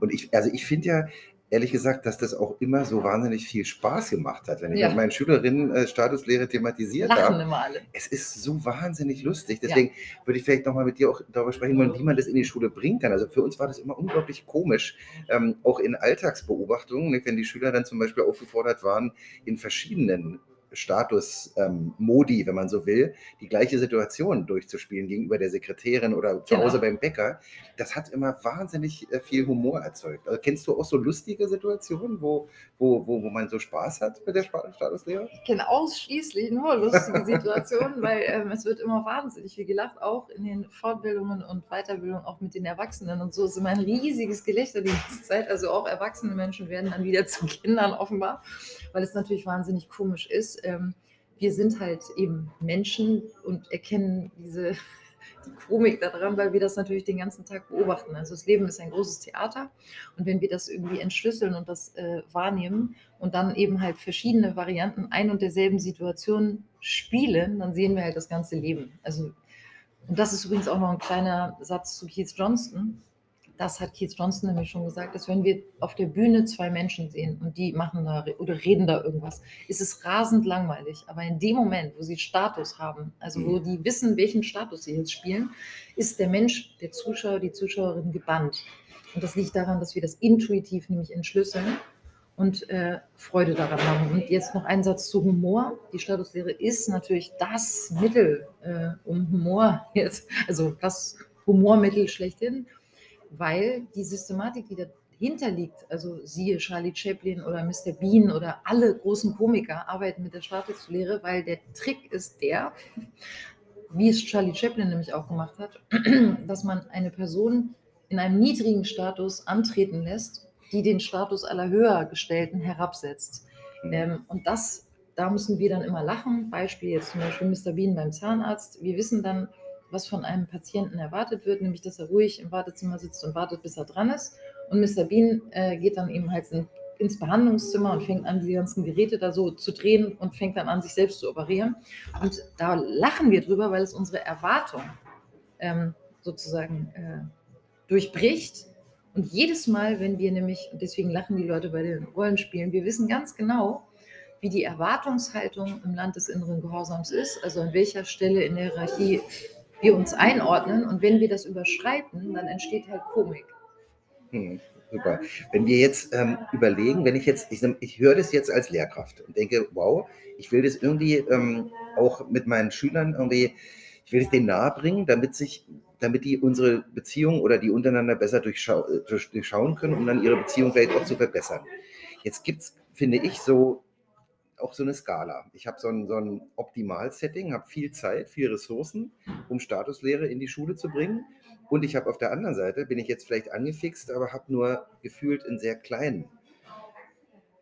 [SPEAKER 1] Und ich, also ich finde ja, ehrlich gesagt, dass das auch immer so wahnsinnig viel Spaß gemacht hat, wenn ich
[SPEAKER 2] Ja.
[SPEAKER 1] mit meinen Schülerinnen äh, Statuslehre thematisiert
[SPEAKER 2] Lachen
[SPEAKER 1] habe.
[SPEAKER 2] immer alle.
[SPEAKER 1] Es ist so wahnsinnig lustig. Deswegen würde ich vielleicht nochmal mit dir auch darüber sprechen wollen, wie man das in die Schule bringen kann. Also für uns war das immer unglaublich komisch, ähm, auch in Alltagsbeobachtungen, nicht? wenn die Schüler dann zum Beispiel aufgefordert waren, in verschiedenen Status-Modi, wenn man so will, die gleiche Situation durchzuspielen gegenüber der Sekretärin oder zu
[SPEAKER 2] Genau.
[SPEAKER 1] Hause beim Bäcker. Das hat immer wahnsinnig äh, viel Humor erzeugt. Also kennst du auch so lustige Situationen, wo, wo, wo, wo man so Spaß hat mit der Statuslehre?
[SPEAKER 2] Ich kenne ausschließlich nur lustige Situationen, weil ähm, es wird immer wahnsinnig viel gelacht, auch in den Fortbildungen und Weiterbildungen, auch mit den Erwachsenen und so. Ist immer ein riesiges Gelächter die ganze Zeit. Also auch erwachsene Menschen werden dann wieder zu Kindern offenbar, weil es natürlich wahnsinnig komisch ist. Ähm, wir sind halt eben Menschen und erkennen diese die Komik daran, weil wir das natürlich den ganzen Tag beobachten. Also das Leben ist ein großes Theater und wenn wir das irgendwie entschlüsseln und das äh, wahrnehmen und dann eben halt verschiedene Varianten ein und derselben Situation spielen, dann sehen wir halt das ganze Leben. Also und das ist übrigens auch noch ein kleiner Satz zu Keith Johnston. Das hat Keith Johnston nämlich schon gesagt, dass wenn wir auf der Bühne zwei Menschen sehen und die machen da oder reden da irgendwas, ist es rasend langweilig. Aber in dem Moment, wo sie Status haben, also wo die wissen, welchen Status sie jetzt spielen, ist der Mensch, der Zuschauer, die Zuschauerin gebannt. Und das liegt daran, dass wir das intuitiv nämlich entschlüsseln und äh, Freude daran haben. Und jetzt noch ein Satz zu Humor. Die Statuslehre ist natürlich das Mittel, äh, um Humor jetzt, also das Humormittel schlechthin, weil die Systematik, die dahinter liegt, also siehe Charlie Chaplin oder Mr. Bean oder alle großen Komiker arbeiten mit der Statuslehre, weil der Trick ist der, wie es Charlie Chaplin nämlich auch gemacht hat, dass man eine Person in einem niedrigen Status antreten lässt, die den Status aller höher gestellten herabsetzt.
[SPEAKER 1] Mhm.
[SPEAKER 2] Ähm, und das, da müssen wir dann immer lachen. Beispiel jetzt zum Beispiel Mr. Bean beim Zahnarzt. Wir wissen dann, was von einem Patienten erwartet wird, nämlich dass er ruhig im Wartezimmer sitzt und wartet, bis er dran ist. Und Mr. Bean äh, geht dann eben halt in, ins Behandlungszimmer und fängt an, die ganzen Geräte da so zu drehen und fängt dann an, sich selbst zu operieren. Und da lachen wir drüber, weil es unsere Erwartung ähm, sozusagen äh, durchbricht. Und jedes Mal, wenn wir nämlich, und deswegen lachen die Leute bei den Rollenspielen, wir wissen ganz genau, wie die Erwartungshaltung im Land des inneren Gehorsams ist, also an welcher Stelle in der Hierarchie wir uns einordnen. Und wenn wir das überschreiten, dann entsteht halt Komik.
[SPEAKER 1] Hm, super. Wenn wir jetzt ähm, überlegen, wenn ich jetzt, ich, ich höre das jetzt als Lehrkraft und denke, wow, ich will das irgendwie ähm, auch mit meinen Schülern irgendwie, ich will es denen nahebringen, damit sich, damit die unsere Beziehung oder die untereinander besser durchschau äh, durch- durchschauen können, um dann ihre Beziehung vielleicht auch zu verbessern. Jetzt gibt es, finde ich, so auch so eine Skala. Ich habe so ein, so ein Optimal-Setting, habe viel Zeit, viel Ressourcen, um Statuslehre in die Schule zu bringen. Und ich habe auf der anderen Seite, bin ich jetzt vielleicht angefixt, aber habe nur gefühlt einen sehr kleinen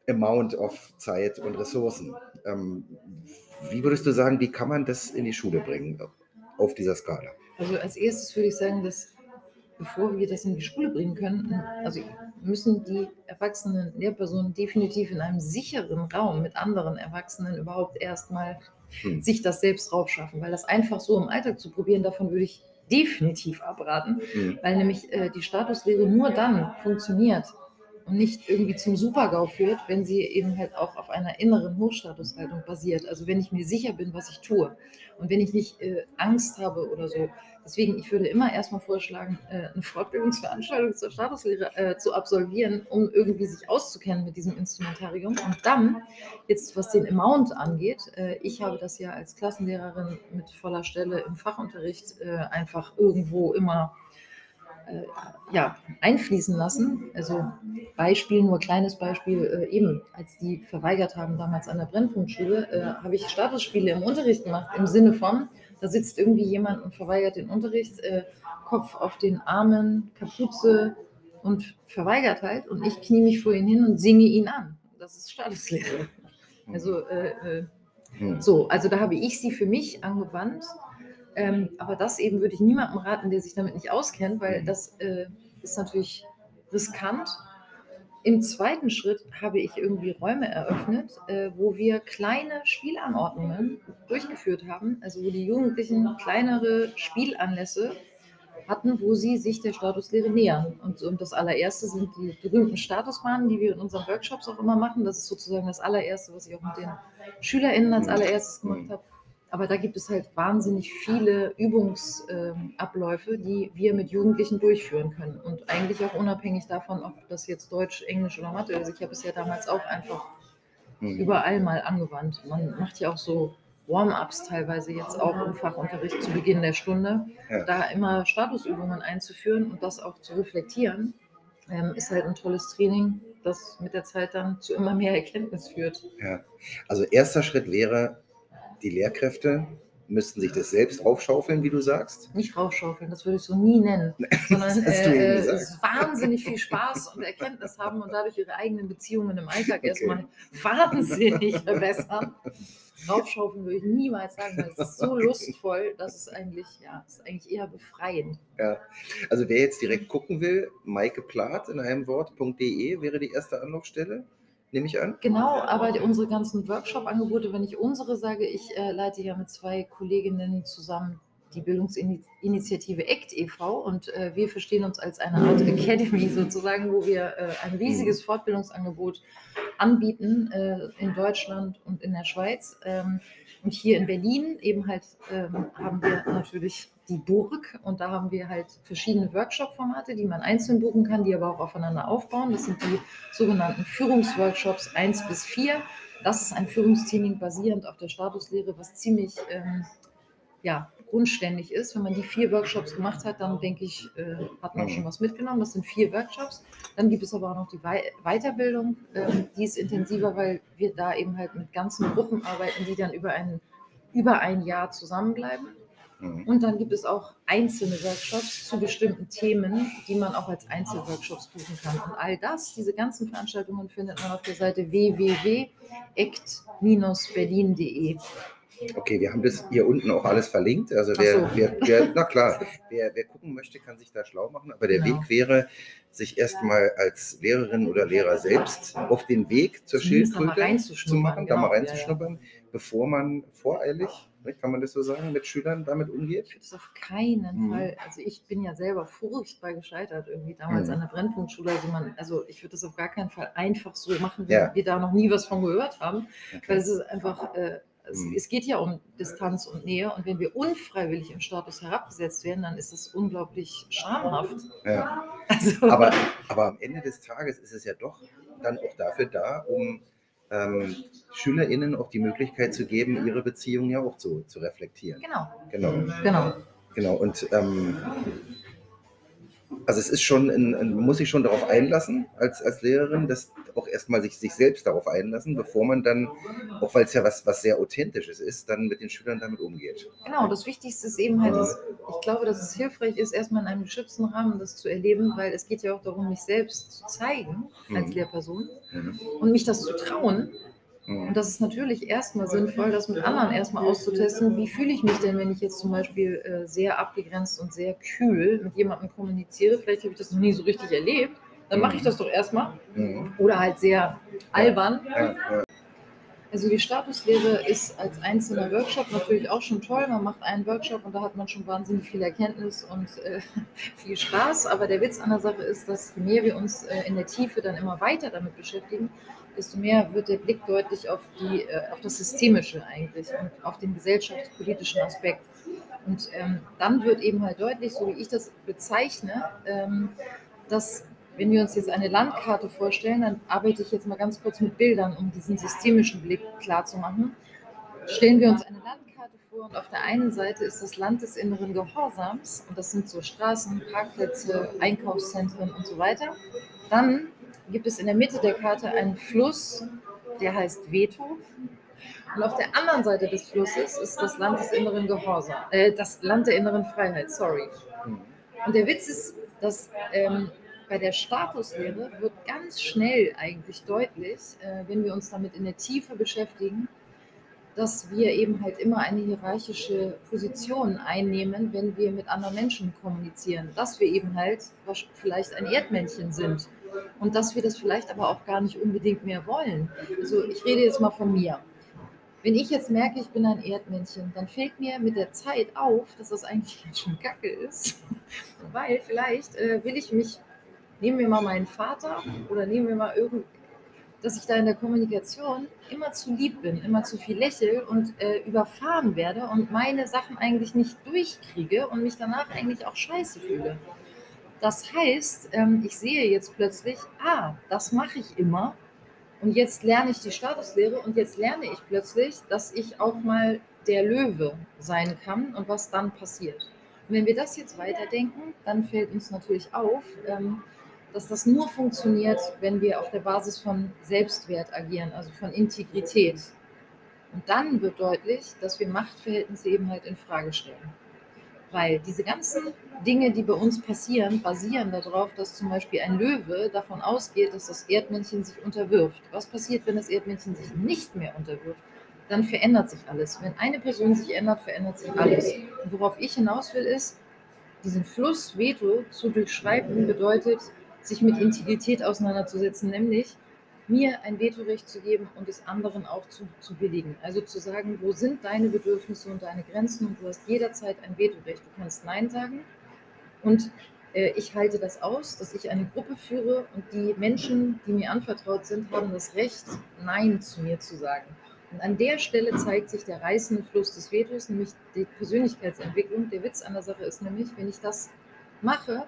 [SPEAKER 1] Amount of Zeit und Ressourcen. Ähm, wie würdest du sagen, wie kann man das in die Schule bringen auf dieser Skala?
[SPEAKER 2] Also als erstes würde ich sagen, dass bevor wir das in die Schule bringen können, also müssen die erwachsenen Lehrpersonen definitiv in einem sicheren Raum mit anderen Erwachsenen überhaupt erstmal hm. sich das selbst drauf schaffen, weil das einfach so im Alltag zu probieren, davon würde ich definitiv abraten, hm. weil nämlich äh, die Statuslehre nur dann funktioniert, und nicht irgendwie zum Supergau führt, wenn sie eben halt auch auf einer inneren Hochstatushaltung basiert. Also wenn ich mir sicher bin, was ich tue und wenn ich nicht äh, Angst habe oder so. Deswegen, ich würde immer erstmal vorschlagen, äh, eine Fortbildungsveranstaltung zur Statuslehre äh, zu absolvieren, um irgendwie sich auszukennen mit diesem Instrumentarium. Und dann, jetzt was den Amount angeht, äh, ich habe das ja als Klassenlehrerin mit voller Stelle im Fachunterricht äh, einfach irgendwo immer ja, einfließen lassen. Also Beispiel, nur kleines Beispiel, äh, eben als die verweigert haben damals an der Brennpunktschule, äh, habe ich Statusspiele im Unterricht gemacht, im Sinne von, da sitzt irgendwie jemand und verweigert den Unterricht, äh, Kopf auf den Armen, Kapuze und verweigert halt und ich knie mich vor ihn hin und singe ihn an. Das ist Statuslehre. Also äh, äh, hm. so, also da habe ich sie für mich angewandt ähm, aber das eben würde ich niemandem raten, der sich damit nicht auskennt, weil mhm. das äh, ist natürlich riskant. Im zweiten Schritt habe ich irgendwie Räume eröffnet, äh, wo wir kleine Spielanordnungen durchgeführt haben, also wo die Jugendlichen kleinere Spielanlässe hatten, wo sie sich der Statuslehre nähern. Und, und das allererste sind die berühmten Statusbahnen, die wir in unseren Workshops auch immer machen. Das ist sozusagen das allererste, was ich auch mit den SchülerInnen als allererstes gemacht habe. Aber da gibt es halt wahnsinnig viele Übungsabläufe, die wir mit Jugendlichen durchführen können. Und eigentlich auch unabhängig davon, ob das jetzt Deutsch, Englisch oder Mathe ist. Ich habe es ja damals auch einfach mhm. überall mal angewandt. Man macht ja auch so Warm-ups teilweise jetzt auch im Fachunterricht zu Beginn der Stunde. Ja. Da immer Statusübungen einzuführen und das auch zu reflektieren, ähm, ist halt ein tolles Training, das mit der Zeit dann zu immer mehr Erkenntnis führt.
[SPEAKER 1] Ja, also erster Schritt wäre, die Lehrkräfte müssten sich das selbst aufschaufeln, wie du sagst?
[SPEAKER 2] Nicht raufschaufeln, das würde ich so nie nennen, sondern äh, äh wahnsinnig viel Spaß und Erkenntnis haben und dadurch ihre eigenen Beziehungen im Alltag okay. erstmal wahnsinnig verbessern. Raufschaufeln würde ich niemals sagen, weil es ist so okay. lustvoll, dass es eigentlich, ja, ist eigentlich eher befreiend.
[SPEAKER 1] Ja, also wer jetzt direkt gucken will, Maike Plath in einem Wort.de wäre die erste Anlaufstelle nehme ich an.
[SPEAKER 2] Genau, aber die, unsere ganzen Workshop-Angebote, wenn ich unsere sage, ich äh, leite ja mit zwei Kolleginnen zusammen die Bildungsinitiative ACT e.V. und äh, wir verstehen uns als eine Art Academy sozusagen, wo wir äh, ein riesiges Fortbildungsangebot anbieten äh, in Deutschland und in der Schweiz. Ähm, und hier in Berlin eben halt ähm, haben wir natürlich die Burg und da haben wir halt verschiedene Workshop-Formate, die man einzeln buchen kann, die aber auch aufeinander aufbauen. Das sind die sogenannten Führungsworkshops 1 bis 4. Das ist ein Führungstraining basierend auf der Statuslehre, was ziemlich ähm, ja, grundständig ist. Wenn man die vier Workshops gemacht hat, dann denke ich, äh, hat man schon was mitgenommen. Das sind vier Workshops. Dann gibt es aber auch noch die Wei Weiterbildung. Ähm, die ist intensiver, weil wir da eben halt mit ganzen Gruppen arbeiten, die dann über ein, über ein Jahr zusammenbleiben. Mhm. Und dann gibt es auch einzelne Workshops zu bestimmten Themen, die man auch als Einzelworkshops buchen kann. Und all das, diese ganzen Veranstaltungen findet man auf der Seite www.ect-berlin.de.
[SPEAKER 1] Okay, wir haben das hier unten auch alles verlinkt. Also wer, so. wer, wer na klar, wer, wer, gucken möchte, kann sich da schlau machen. Aber der genau. Weg wäre, sich erstmal als Lehrerin oder Lehrer selbst auf den Weg zur Schildkröte zu machen, genau. da mal reinzuschnuppern, ja, ja. bevor man voreilig kann man das so sagen, mit Schülern damit umgeht?
[SPEAKER 2] Ich würde es auf keinen mhm. Fall. Also ich bin ja selber furchtbar gescheitert irgendwie damals mhm. an der Brennpunktschule. Also, man, also ich würde das auf gar keinen Fall einfach so machen, wie ja. wir da noch nie was von gehört haben. Okay. Weil es ist einfach, äh, es, mhm. es, geht ja um Distanz und Nähe. Und wenn wir unfreiwillig im Status herabgesetzt werden, dann ist das unglaublich schamhaft.
[SPEAKER 1] Ja. Also, aber, aber am Ende des Tages ist es ja doch dann auch dafür da, um ähm, SchülerInnen auch die Möglichkeit zu geben, ihre Beziehung ja auch zu, zu reflektieren.
[SPEAKER 2] Genau.
[SPEAKER 1] Genau.
[SPEAKER 2] Genau.
[SPEAKER 1] Genau. Und ähm, also es ist schon, ein, ein, man muss sich schon darauf einlassen als, als Lehrerin, dass auch erstmal sich, sich selbst darauf einlassen, bevor man dann, auch weil es ja was, was sehr Authentisches ist, dann mit den Schülern damit umgeht.
[SPEAKER 2] Genau, das Wichtigste ist eben halt, dass, ich glaube, dass es hilfreich ist, erstmal in einem geschützten Rahmen das zu erleben, weil es geht ja auch darum, mich selbst zu zeigen als mhm. Lehrperson mhm. und mich das zu trauen Und das ist natürlich erstmal sinnvoll, das mit anderen erstmal auszutesten. Wie fühle ich mich denn, wenn ich jetzt zum Beispiel äh, sehr abgegrenzt und sehr kühl mit jemandem kommuniziere? Vielleicht habe ich das noch nie so richtig erlebt. Dann mache ich das doch erstmal.
[SPEAKER 1] Mhm.
[SPEAKER 2] Oder halt sehr albern. Also die Statuslehre ist als einzelner Workshop natürlich auch schon toll. Man macht einen Workshop und da hat man schon wahnsinnig viel Erkenntnis und äh, viel Spaß. Aber der Witz an der Sache ist, dass je mehr wir uns äh, in der Tiefe dann immer weiter damit beschäftigen, desto mehr wird der Blick deutlich auf, die, äh, auf das Systemische eigentlich und auf den gesellschaftspolitischen Aspekt. Und ähm, dann wird eben halt deutlich, so wie ich das bezeichne, ähm, dass wenn wir uns jetzt eine Landkarte vorstellen, dann arbeite ich jetzt mal ganz kurz mit Bildern, um diesen systemischen Blick klar zu machen. Stellen wir uns eine Landkarte vor und auf der einen Seite ist das Land des inneren Gehorsams und das sind so Straßen, Parkplätze, Einkaufszentren und so weiter. Dann gibt es in der Mitte der Karte einen Fluss, der heißt Veto. Und auf der anderen Seite des Flusses ist das Land des inneren Gehorsams, äh, das Land der inneren Freiheit, sorry. Und der Witz ist, dass ähm, bei der Statuslehre wird ganz schnell eigentlich deutlich, äh, wenn wir uns damit in der Tiefe beschäftigen, dass wir eben halt immer eine hierarchische Position einnehmen, wenn wir mit anderen Menschen kommunizieren. Dass wir eben halt vielleicht ein Erdmännchen sind und dass wir das vielleicht aber auch gar nicht unbedingt mehr wollen. Also ich rede jetzt mal von mir. Wenn ich jetzt merke, ich bin ein Erdmännchen, dann fällt mir mit der Zeit auf, dass das eigentlich ganz schön kacke ist, weil vielleicht äh, will ich mich nehmen wir mal meinen Vater oder nehmen wir mal irgend, dass ich da in der Kommunikation immer zu lieb bin, immer zu viel lächle und äh, überfahren werde und meine Sachen eigentlich nicht durchkriege und mich danach eigentlich auch scheiße fühle. Das heißt, ähm, ich sehe jetzt plötzlich, ah, das mache ich immer und jetzt lerne ich die Statuslehre und jetzt lerne ich plötzlich, dass ich auch mal der Löwe sein kann und was dann passiert. Und wenn wir das jetzt weiterdenken, dann fällt uns natürlich auf, ähm, dass das nur funktioniert, wenn wir auf der Basis von Selbstwert agieren, also von Integrität. Und dann wird deutlich, dass wir Machtverhältnisse eben halt in Frage stellen. Weil diese ganzen Dinge, die bei uns passieren, basieren darauf, dass zum Beispiel ein Löwe davon ausgeht, dass das Erdmännchen sich unterwirft. Was passiert, wenn das Erdmännchen sich nicht mehr unterwirft? Dann verändert sich alles. Wenn eine Person sich ändert, verändert sich alles. Und worauf ich hinaus will, ist, diesen Fluss Veto zu durchschreiten bedeutet, sich mit Integrität auseinanderzusetzen, nämlich mir ein Vetorecht zu geben und es anderen auch zu, zu billigen. Also zu sagen, wo sind deine Bedürfnisse und deine Grenzen und du hast jederzeit ein Vetorecht. Du kannst Nein sagen und äh, ich halte das aus, dass ich eine Gruppe führe und die Menschen, die mir anvertraut sind, haben das Recht, Nein zu mir zu sagen. Und an der Stelle zeigt sich der reißende Fluss des Vetos, nämlich die Persönlichkeitsentwicklung. Der Witz an der Sache ist nämlich, wenn ich das mache,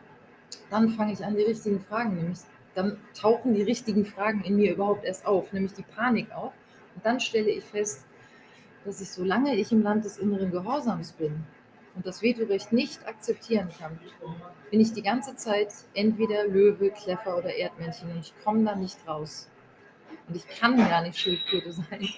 [SPEAKER 2] dann fange ich an, die richtigen Fragen, nämlich dann tauchen die richtigen Fragen in mir überhaupt erst auf, nämlich die Panik auf. Und dann stelle ich fest, dass ich, solange ich im Land des inneren Gehorsams bin und das Vetorecht nicht akzeptieren kann, bin ich die ganze Zeit entweder Löwe, Kleffer oder Erdmännchen und ich komme da nicht raus. Und ich kann gar nicht Schildkröte sein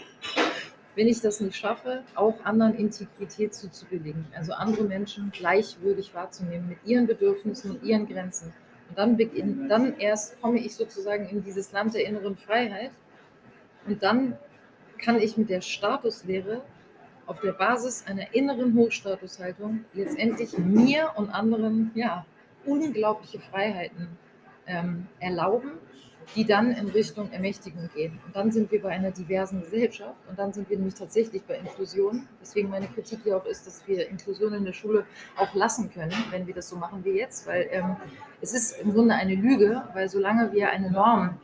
[SPEAKER 2] wenn ich das nicht schaffe, auch anderen Integrität zuzubilligen. Also andere Menschen gleichwürdig wahrzunehmen mit ihren Bedürfnissen und ihren Grenzen. Und dann, beginn, dann erst komme ich sozusagen in dieses Land der inneren Freiheit. Und dann kann ich mit der Statuslehre auf der Basis einer inneren Hochstatushaltung letztendlich mir und anderen ja, unglaubliche Freiheiten ähm, erlauben die dann in Richtung Ermächtigung gehen. Und dann sind wir bei einer diversen Gesellschaft und dann sind wir nämlich tatsächlich bei Inklusion. Deswegen meine Kritik hier auch ist, dass wir Inklusion in der Schule auch lassen können, wenn wir das so machen wie jetzt, weil ähm, es ist im Grunde eine Lüge, weil solange wir eine Norm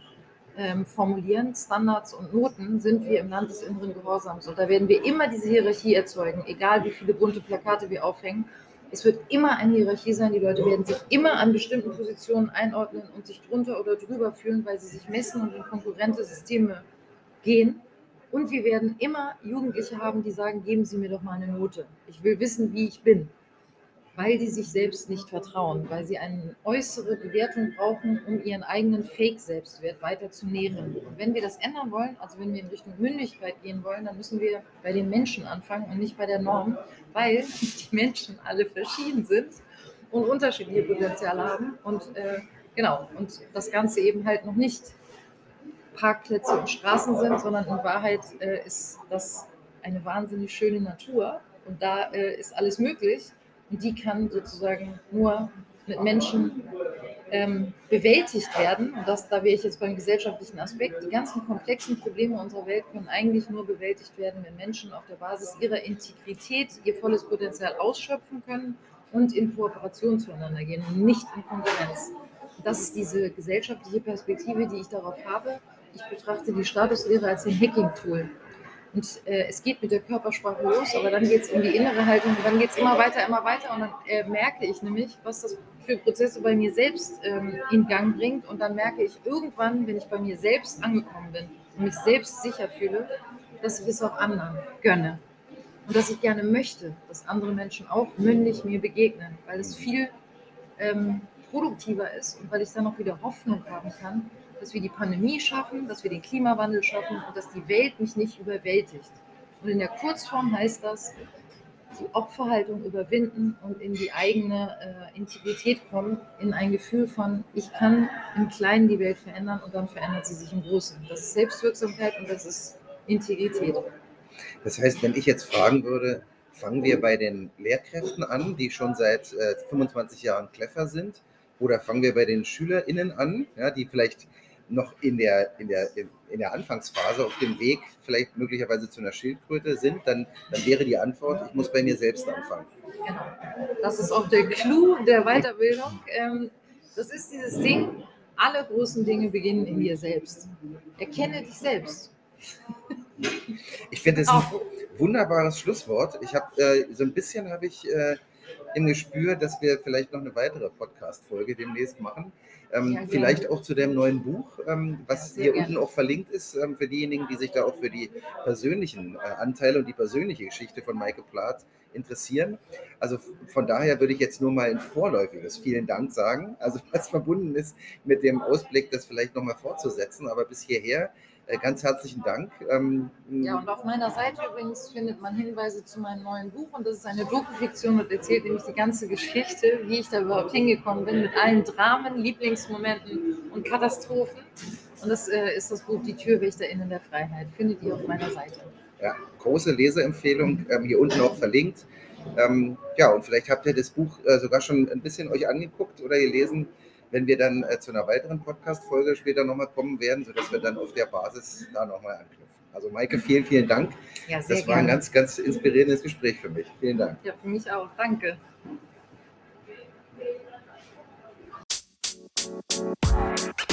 [SPEAKER 2] ähm, formulieren, Standards und Noten, sind wir im Land des inneren Gehorsams. Und da werden wir immer diese Hierarchie erzeugen, egal wie viele bunte Plakate wir aufhängen es wird immer eine Hierarchie sein. Die Leute werden sich immer an bestimmten Positionen einordnen und sich drunter oder drüber fühlen, weil sie sich messen und in konkurrente Systeme gehen. Und wir werden immer Jugendliche haben, die sagen, geben Sie mir doch mal eine Note. Ich will wissen, wie ich bin weil die sich selbst nicht vertrauen, weil sie eine äußere Bewertung brauchen, um ihren eigenen Fake-Selbstwert weiter zu nähren. Und wenn wir das ändern wollen, also wenn wir in Richtung Mündigkeit gehen wollen, dann müssen wir bei den Menschen anfangen und nicht bei der Norm, weil die Menschen alle verschieden sind und unterschiedliche Potenziale haben und äh, genau und das Ganze eben halt noch nicht Parkplätze und Straßen sind, sondern in Wahrheit äh, ist das eine wahnsinnig schöne Natur und da äh, ist alles möglich und die kann sozusagen nur mit Menschen ähm, bewältigt werden. Und das, da wäre ich jetzt beim gesellschaftlichen Aspekt. Die ganzen komplexen Probleme unserer Welt können eigentlich nur bewältigt werden, wenn Menschen auf der Basis ihrer Integrität ihr volles Potenzial ausschöpfen können und in Kooperation zueinander gehen und nicht in Konkurrenz. Das ist diese gesellschaftliche Perspektive, die ich darauf habe. Ich betrachte die Statuslehre als ein Hacking-Tool. Und äh, es geht mit der Körpersprache los, aber dann geht es um die innere Haltung dann geht es immer weiter, immer weiter. Und dann äh, merke ich nämlich, was das für Prozesse bei mir selbst ähm, in Gang bringt. Und dann merke ich irgendwann, wenn ich bei mir selbst angekommen bin und mich selbst sicher fühle, dass ich es auch anderen gönne. Und dass ich gerne möchte, dass andere Menschen auch mündig mir begegnen, weil es viel ähm, produktiver ist und weil ich dann auch wieder Hoffnung haben kann, dass wir die Pandemie schaffen, dass wir den Klimawandel schaffen und dass die Welt mich nicht überwältigt. Und in der Kurzform heißt das, die Opferhaltung überwinden und in die eigene äh, Integrität kommen, in ein Gefühl von, ich kann im Kleinen die Welt verändern und dann verändert sie sich im Großen. Das ist Selbstwirksamkeit und das ist Integrität.
[SPEAKER 1] Das heißt, wenn ich jetzt fragen würde, fangen wir bei den Lehrkräften an, die schon seit äh, 25 Jahren Kleffer sind, oder fangen wir bei den SchülerInnen an, ja, die vielleicht noch in der, in, der, in der Anfangsphase auf dem Weg vielleicht möglicherweise zu einer Schildkröte sind, dann, dann wäre die Antwort, ich muss bei mir selbst anfangen.
[SPEAKER 2] Genau. Das ist auch der Clou der Weiterbildung. Ähm, das ist dieses Ding, alle großen Dinge beginnen in dir selbst. Erkenne dich selbst.
[SPEAKER 1] Ich finde es ein wunderbares Schlusswort. Ich habe äh, so ein bisschen habe ich äh, im Gespür, dass wir vielleicht noch eine weitere Podcast-Folge demnächst machen. Ähm, ja, vielleicht auch zu dem neuen Buch, ähm, was ja, hier gerne. unten auch verlinkt ist, ähm, für diejenigen, die sich da auch für die persönlichen äh, Anteile und die persönliche Geschichte von Michael Plath interessieren. Also von daher würde ich jetzt nur mal ein vorläufiges Vielen Dank sagen, also was verbunden ist mit dem Ausblick, das vielleicht nochmal fortzusetzen, aber bis hierher ganz herzlichen Dank.
[SPEAKER 2] Ähm, ja, und auf meiner Seite übrigens findet man Hinweise zu meinem neuen Buch und das ist eine Dokufiktion und erzählt nämlich die ganze Geschichte, wie ich da überhaupt hingekommen bin, mit allen Dramen, Lieblingsmomenten und Katastrophen. Und das äh, ist das Buch Die TürwächterInnen der Freiheit. Findet ihr auf meiner Seite.
[SPEAKER 1] Ja, große Leseempfehlung, ähm, hier unten auch verlinkt. Ähm, ja, und vielleicht habt ihr das Buch äh, sogar schon ein bisschen euch angeguckt oder gelesen wenn wir dann äh, zu einer weiteren Podcast-Folge später nochmal kommen werden, sodass wir dann auf der Basis da nochmal anknüpfen. Also Maike, vielen, vielen Dank. Ja, sehr das war gerne. ein ganz, ganz inspirierendes Gespräch für mich. Vielen Dank.
[SPEAKER 2] Ja, für mich auch. Danke. Thank you.